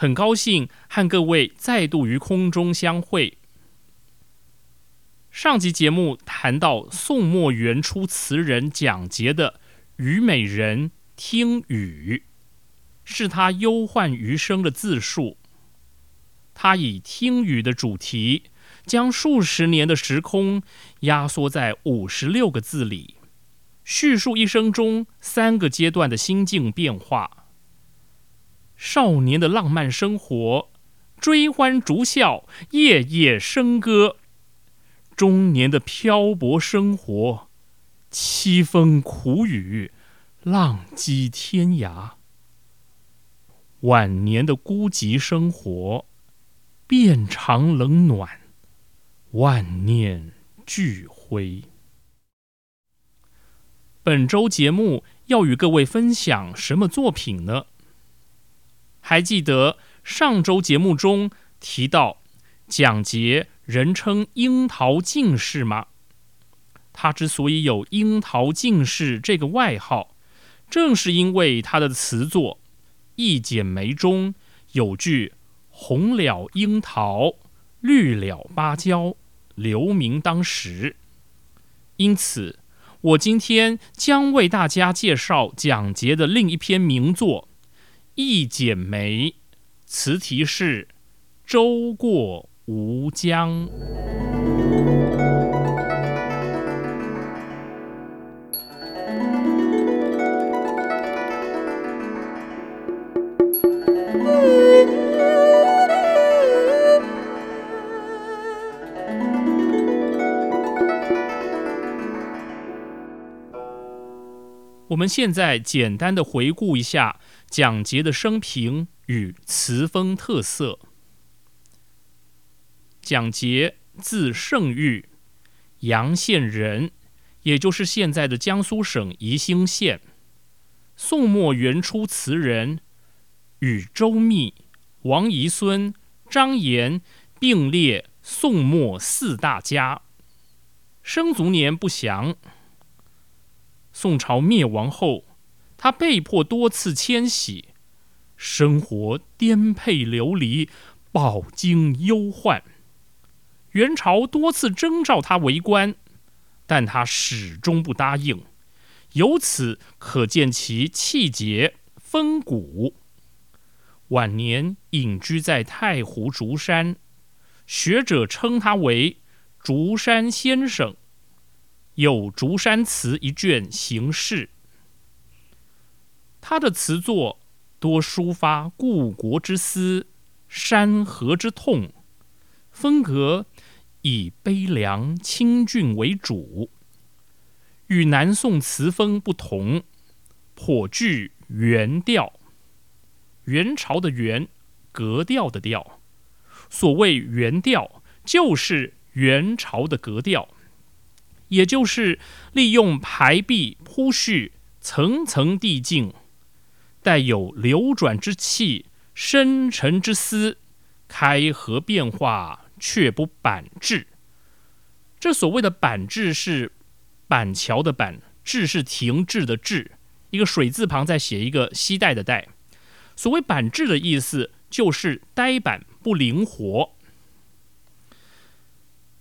很高兴和各位再度于空中相会。上集节目谈到宋末元初词人蒋捷的《虞美人·听雨》，是他忧患余生的自述。他以听雨的主题，将数十年的时空压缩在五十六个字里，叙述一生中三个阶段的心境变化。少年的浪漫生活，追欢逐笑，夜夜笙歌；中年的漂泊生活，凄风苦雨，浪迹天涯；晚年的孤寂生活，遍尝冷暖，万念俱灰。本周节目要与各位分享什么作品呢？还记得上周节目中提到蒋捷人称“樱桃进士”吗？他之所以有“樱桃进士”这个外号，正是因为他的词作《一剪梅》中有句“红了樱桃，绿了芭蕉，留名当时”。因此，我今天将为大家介绍蒋捷的另一篇名作。《一剪梅》，词题是“舟过吴江”。我们现在简单的回顾一下蒋捷的生平与词风特色。蒋捷字圣玉，阳县人，也就是现在的江苏省宜兴县。宋末元初词人，与周密、王遗孙、张炎并列宋末四大家。生卒年不详。宋朝灭亡后，他被迫多次迁徙，生活颠沛流离，饱经忧患。元朝多次征召他为官，但他始终不答应，由此可见其气节风骨。晚年隐居在太湖竹山，学者称他为竹山先生。有《竹山词》一卷行事。他的词作多抒发故国之思、山河之痛，风格以悲凉清俊为主，与南宋词风不同，颇具原调。元朝的元，格调的调。所谓原调，就是元朝的格调，也就是利用排比铺叙，层层递进。带有流转之气、深沉之思，开合变化，却不板滞。这所谓的板滞是板桥的板，滞是停滞的滞，一个水字旁再写一个西带的带。所谓板滞的意思，就是呆板不灵活。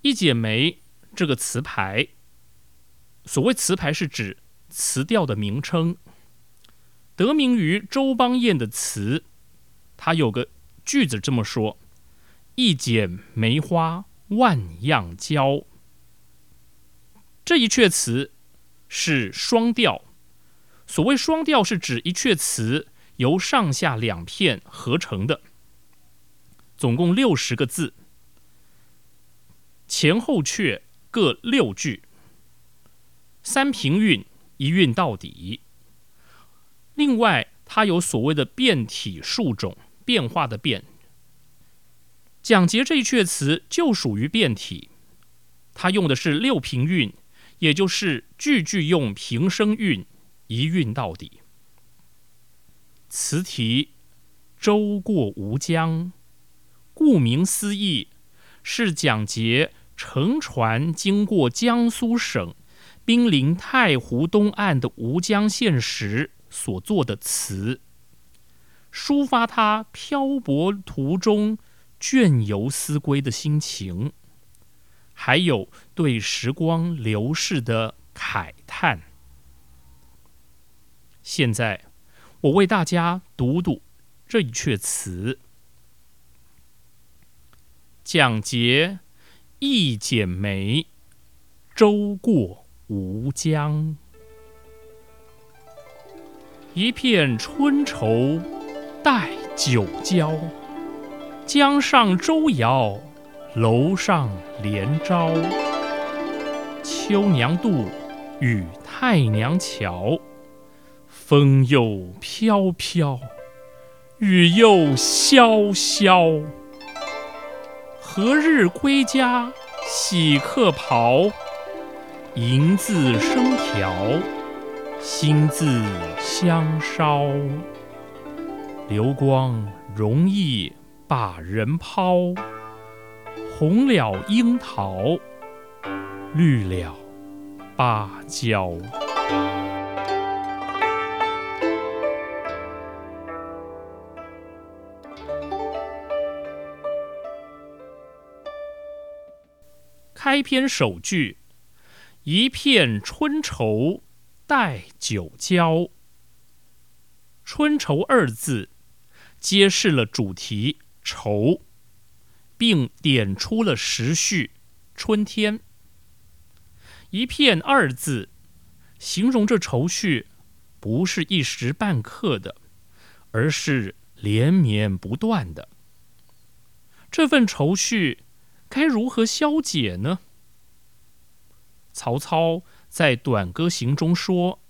一剪梅这个词牌，所谓词牌是指词调的名称。得名于周邦彦的词，他有个句子这么说：“一剪梅花万样娇。”这一阙词是双调。所谓双调，是指一阙词由上下两片合成的，总共六十个字，前后阙各六句，三平韵，一韵到底。另外，它有所谓的变体数种，变化的变。蒋捷这一阙词就属于变体，它用的是六平韵，也就是句句用平声韵，一韵到底。词题“舟过吴江”，顾名思义，是蒋捷乘船经过江苏省濒临太湖东岸的吴江县时。所做的词，抒发他漂泊途中倦游思归的心情，还有对时光流逝的慨叹。现在，我为大家读读这一阙词：蒋捷一剪梅，舟过吴江。一片春愁带酒浇，江上舟摇，楼上帘招。秋娘渡，与太娘桥。风又飘飘，雨又潇潇。何日归家洗客袍？银字生条。心字相烧，流光容易把人抛。红了樱桃，绿了芭蕉。开篇首句，一片春愁。带酒浇，春愁二字揭示了主题愁，并点出了时序春天。一片二字形容这愁绪不是一时半刻的，而是连绵不断的。这份愁绪该如何消解呢？曹操。在《短歌行》中说：“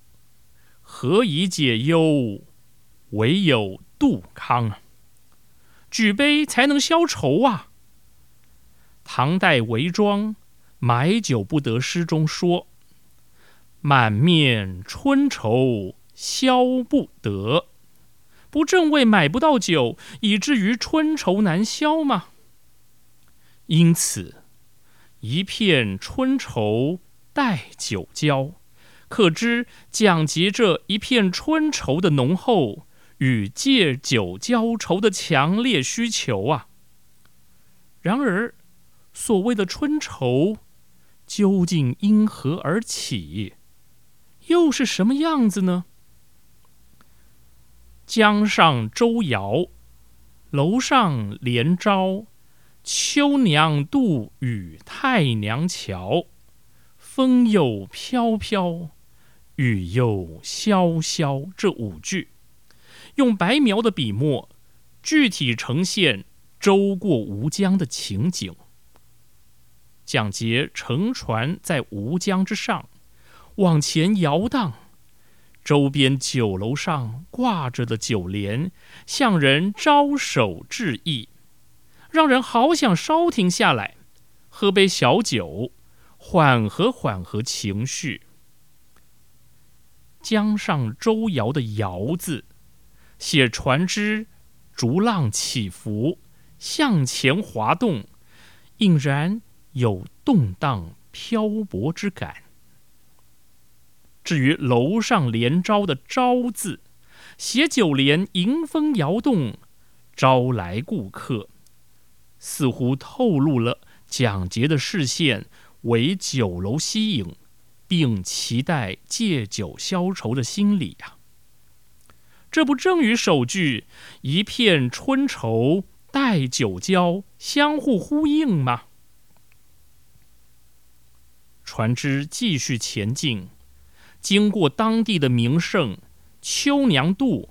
何以解忧？唯有杜康。举杯才能消愁啊。”唐代韦庄《买酒不得》诗中说：“满面春愁消不得。”不正为买不到酒，以至于春愁难消吗？因此，一片春愁。待酒浇，可知蒋捷这一片春愁的浓厚与借酒浇愁的强烈需求啊。然而，所谓的春愁究竟因何而起，又是什么样子呢？江上舟摇，楼上帘招，秋娘渡与太娘桥。风又飘飘，雨又潇潇。这五句用白描的笔墨，具体呈现舟过吴江的情景。蒋捷乘船在吴江之上，往前摇荡，周边酒楼上挂着的酒帘，向人招手致意，让人好想稍停下来，喝杯小酒，缓和缓和情绪。江上舟摇的“摇”字，写船只逐浪起伏，向前滑动，隐然有动荡漂泊之感。至于楼上连招的“招”字，写酒帘迎风摇动，招来顾客，似乎透露了蒋捷的视线为酒楼吸引。并期待借酒消愁的心理呀，这不正与首句“一片春愁待酒浇”相互呼应吗？船只继续前进，经过当地的名胜秋娘渡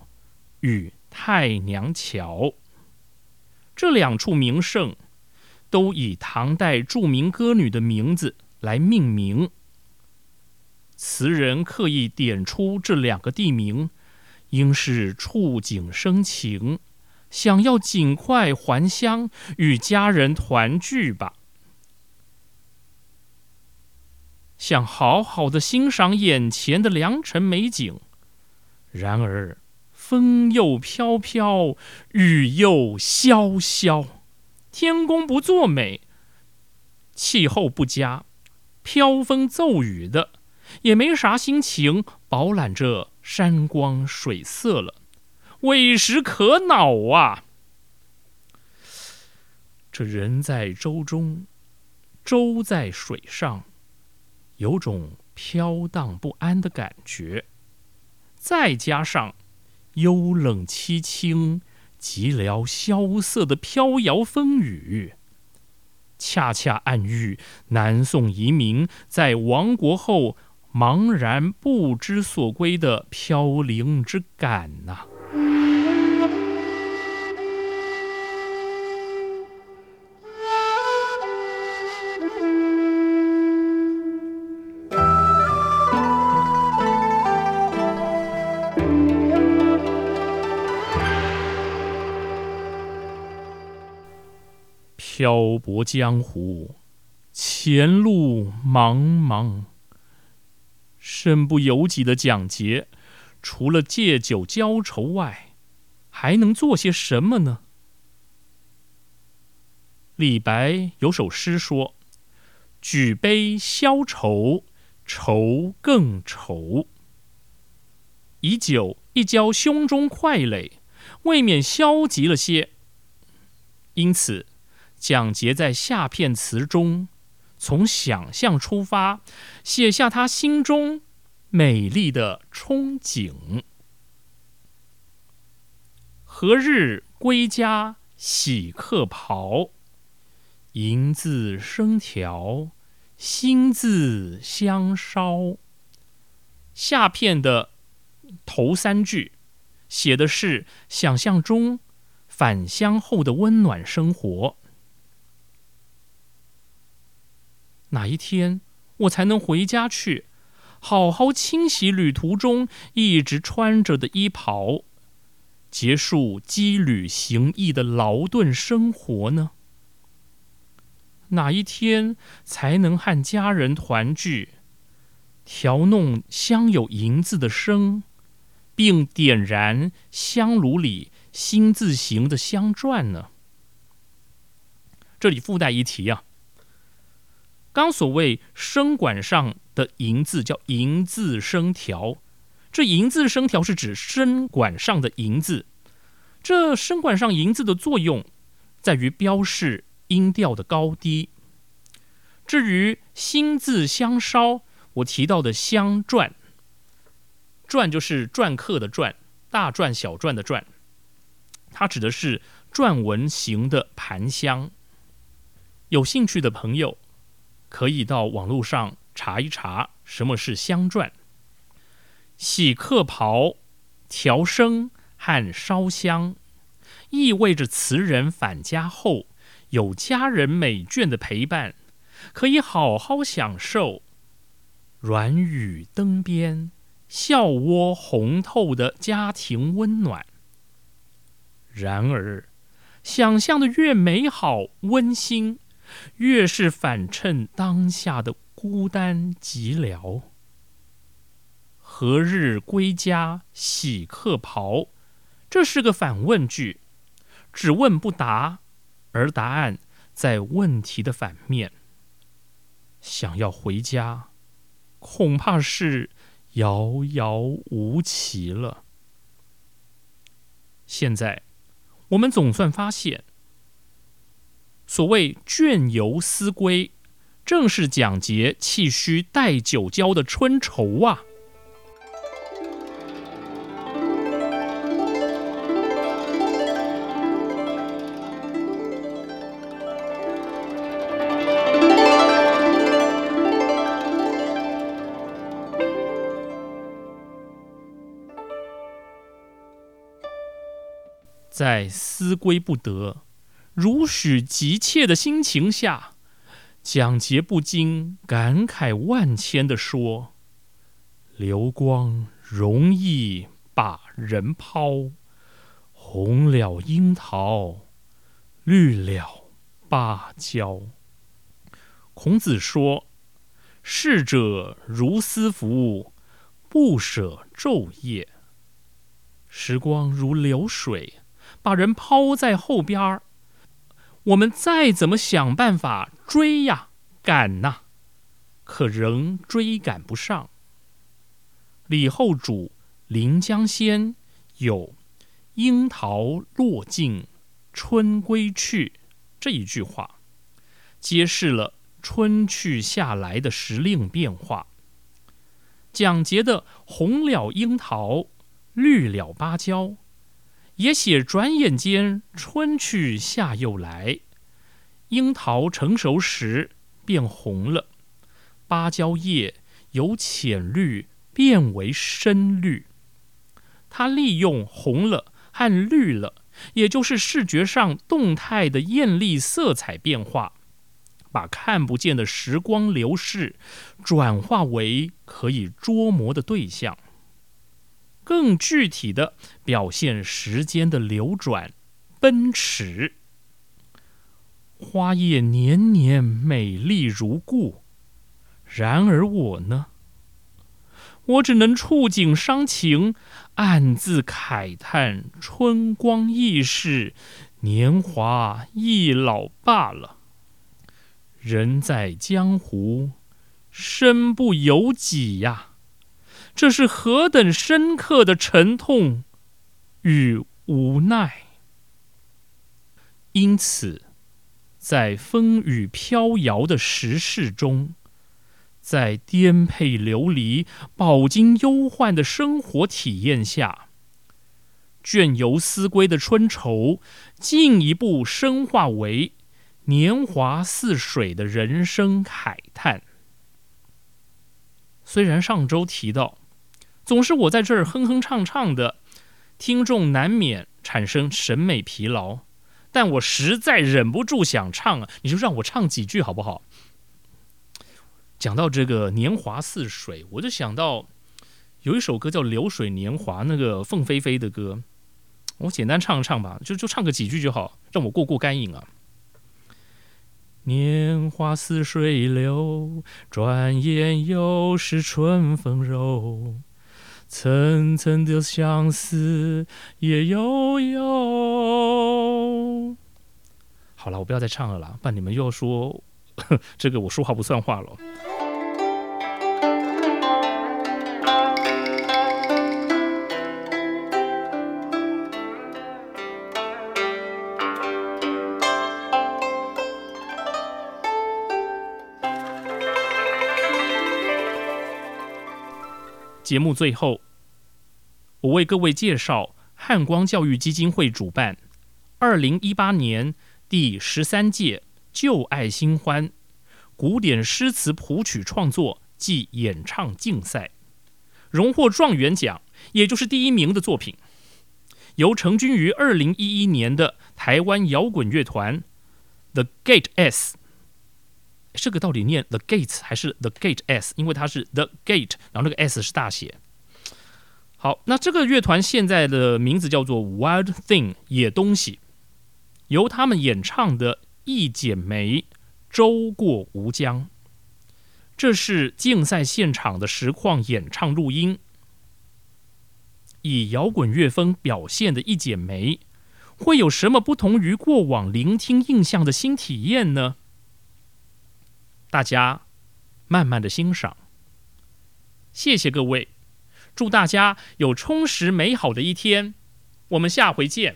与太娘桥这两处名胜，都以唐代著名歌女的名字来命名。词人刻意点出这两个地名，应是触景生情，想要尽快还乡与家人团聚吧。想好好的欣赏眼前的良辰美景，然而风又飘飘，雨又潇潇，天公不作美，气候不佳，飘风骤雨的。也没啥心情饱览这山光水色了，委实可恼啊！这人在舟中，舟在水上，有种飘荡不安的感觉。再加上幽冷凄清、寂寥萧瑟的飘摇风雨。恰恰暗喻南宋遗民在亡国后。茫然不知所归的飘零之感呐！漂泊江湖，前路茫茫。身不由己的蒋杰，除了借酒浇愁外，还能做些什么呢？李白有首诗说：“举杯消愁，愁更愁。”以酒一浇胸中块垒，未免消极了些。因此，蒋捷在下片词中。从想象出发，写下他心中美丽的憧憬。何日归家洗客袍？银字生条，心字香烧。下片的头三句，写的是想象中返乡后的温暖生活。哪一天我才能回家去，好好清洗旅途中一直穿着的衣袍，结束羁旅行役的劳顿生活呢？哪一天才能和家人团聚，调弄香有银子的声，并点燃香炉里新字形的香篆呢？这里附带一提啊。刚所谓声管上的银字叫银字声调，这银字声调是指声管上的银字。这声管上银字的作用在于标示音调的高低。至于心字相烧，我提到的香篆，篆就是篆刻的篆，大篆小篆的篆，它指的是篆文形的盘香。有兴趣的朋友。可以到网络上查一查什么是香篆。洗客袍、调声和烧香，意味着词人返家后有家人美眷的陪伴，可以好好享受软语灯边、笑窝红透的家庭温暖。然而，想象的越美好温馨，越是反衬当下的孤单寂寥。何日归家洗客袍？这是个反问句，只问不答，而答案在问题的反面。想要回家，恐怕是遥遥无期了。现在，我们总算发现，所谓“倦游思归”，正是蒋捷气虚待酒浇的春愁啊！在思归不得、如许急切的心情下，蒋捷不禁感慨万千的说：“流光容易把人抛，红了樱桃，绿了芭蕉。”孔子说：“逝者如斯夫，不舍昼夜。时光如流水。”把人抛在后边儿，我们再怎么想办法追呀、赶呐，可仍追赶不上。李后主《临江仙》有“樱桃落尽春归去”这一句话，揭示了春去夏来的时令变化。蒋捷的“红了樱桃，绿了芭蕉”。也写转眼间春去夏又来，樱桃成熟时变红了，芭蕉叶由浅绿变为深绿。它利用红了和绿了，也就是视觉上动态的艳丽色彩变化，把看不见的时光流逝转化为可以捉摸的对象。更具体的表现时间的流转、奔驰。花叶年年美丽如故，然而我呢？我只能触景伤情，暗自慨叹春光易逝，年华易老罢了。人在江湖，身不由己呀。这是何等深刻的沉痛与无奈！因此，在风雨飘摇的时事中，在颠沛流离、饱经忧患的生活体验下，倦游思归的春愁，进一步深化为年华似水的人生慨叹。虽然上周提到。总是我在这儿哼哼唱唱的，听众难免产生审美疲劳。但我实在忍不住想唱啊，你就让我唱几句好不好？讲到这个年华似水，我就想到有一首歌叫《流水年华》，那个凤飞飞的歌，我简单唱一唱吧，就就唱个几句就好，让我过过干瘾啊。年华似水流，转眼又是春风柔。层层的相思也悠悠。好了，我不要再唱了啦，不然你们又要说 这个我说话不算话了。节目最后，我为各位介绍汉光教育基金会主办二零一八年第十三届“旧爱新欢”古典诗词谱曲创作暨演唱竞赛，荣获状元奖，也就是第一名的作品，由成军于二零一一年的台湾摇滚乐团 The Gate S。这个到底念 The Gates 还是 The Gate S？因为它是 The Gate，然后那个 S 是大写。好，那这个乐团现在的名字叫做 Wild Thing 野东西，由他们演唱的《一剪梅，舟过吴江》，这是竞赛现场的实况演唱录音。以摇滚乐风表现的《一剪梅》，会有什么不同于过往聆听印象的新体验呢？大家慢慢的欣赏。谢谢各位，祝大家有充实美好的一天。我们下回见。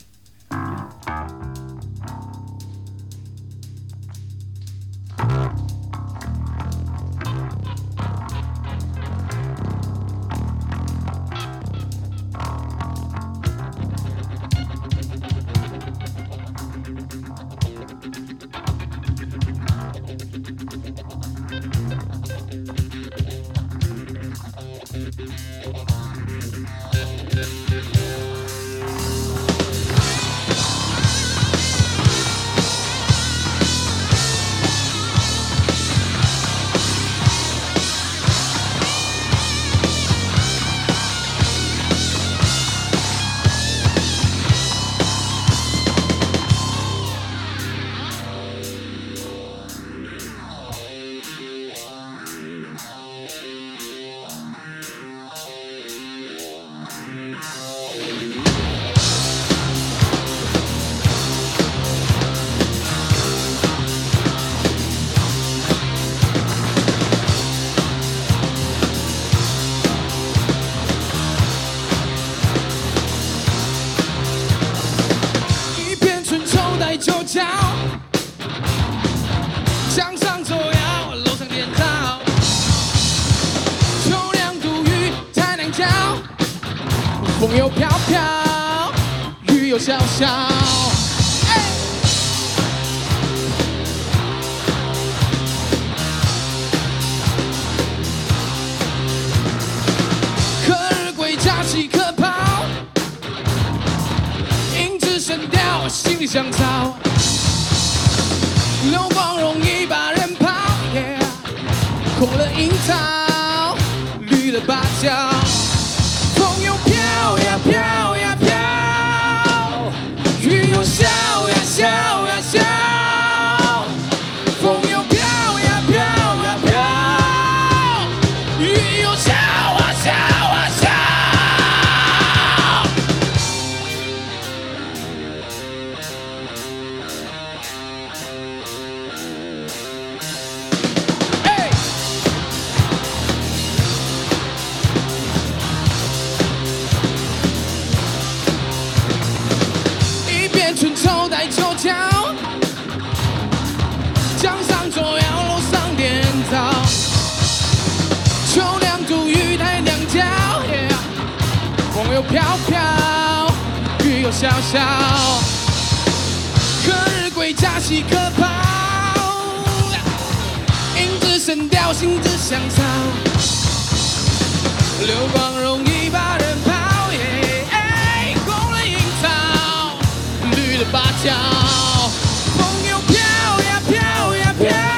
雨又潇潇。哎可日归家岂可抛？音质声调，心里想操。流光容易把人抛，yeah 红了樱桃，绿了芭蕉，笑笑。何日归家喜可袍？影子神雕，心子香草。流光容易把人抛，耶、哎，红了樱桃，绿了芭蕉，风又飘呀飘呀飘。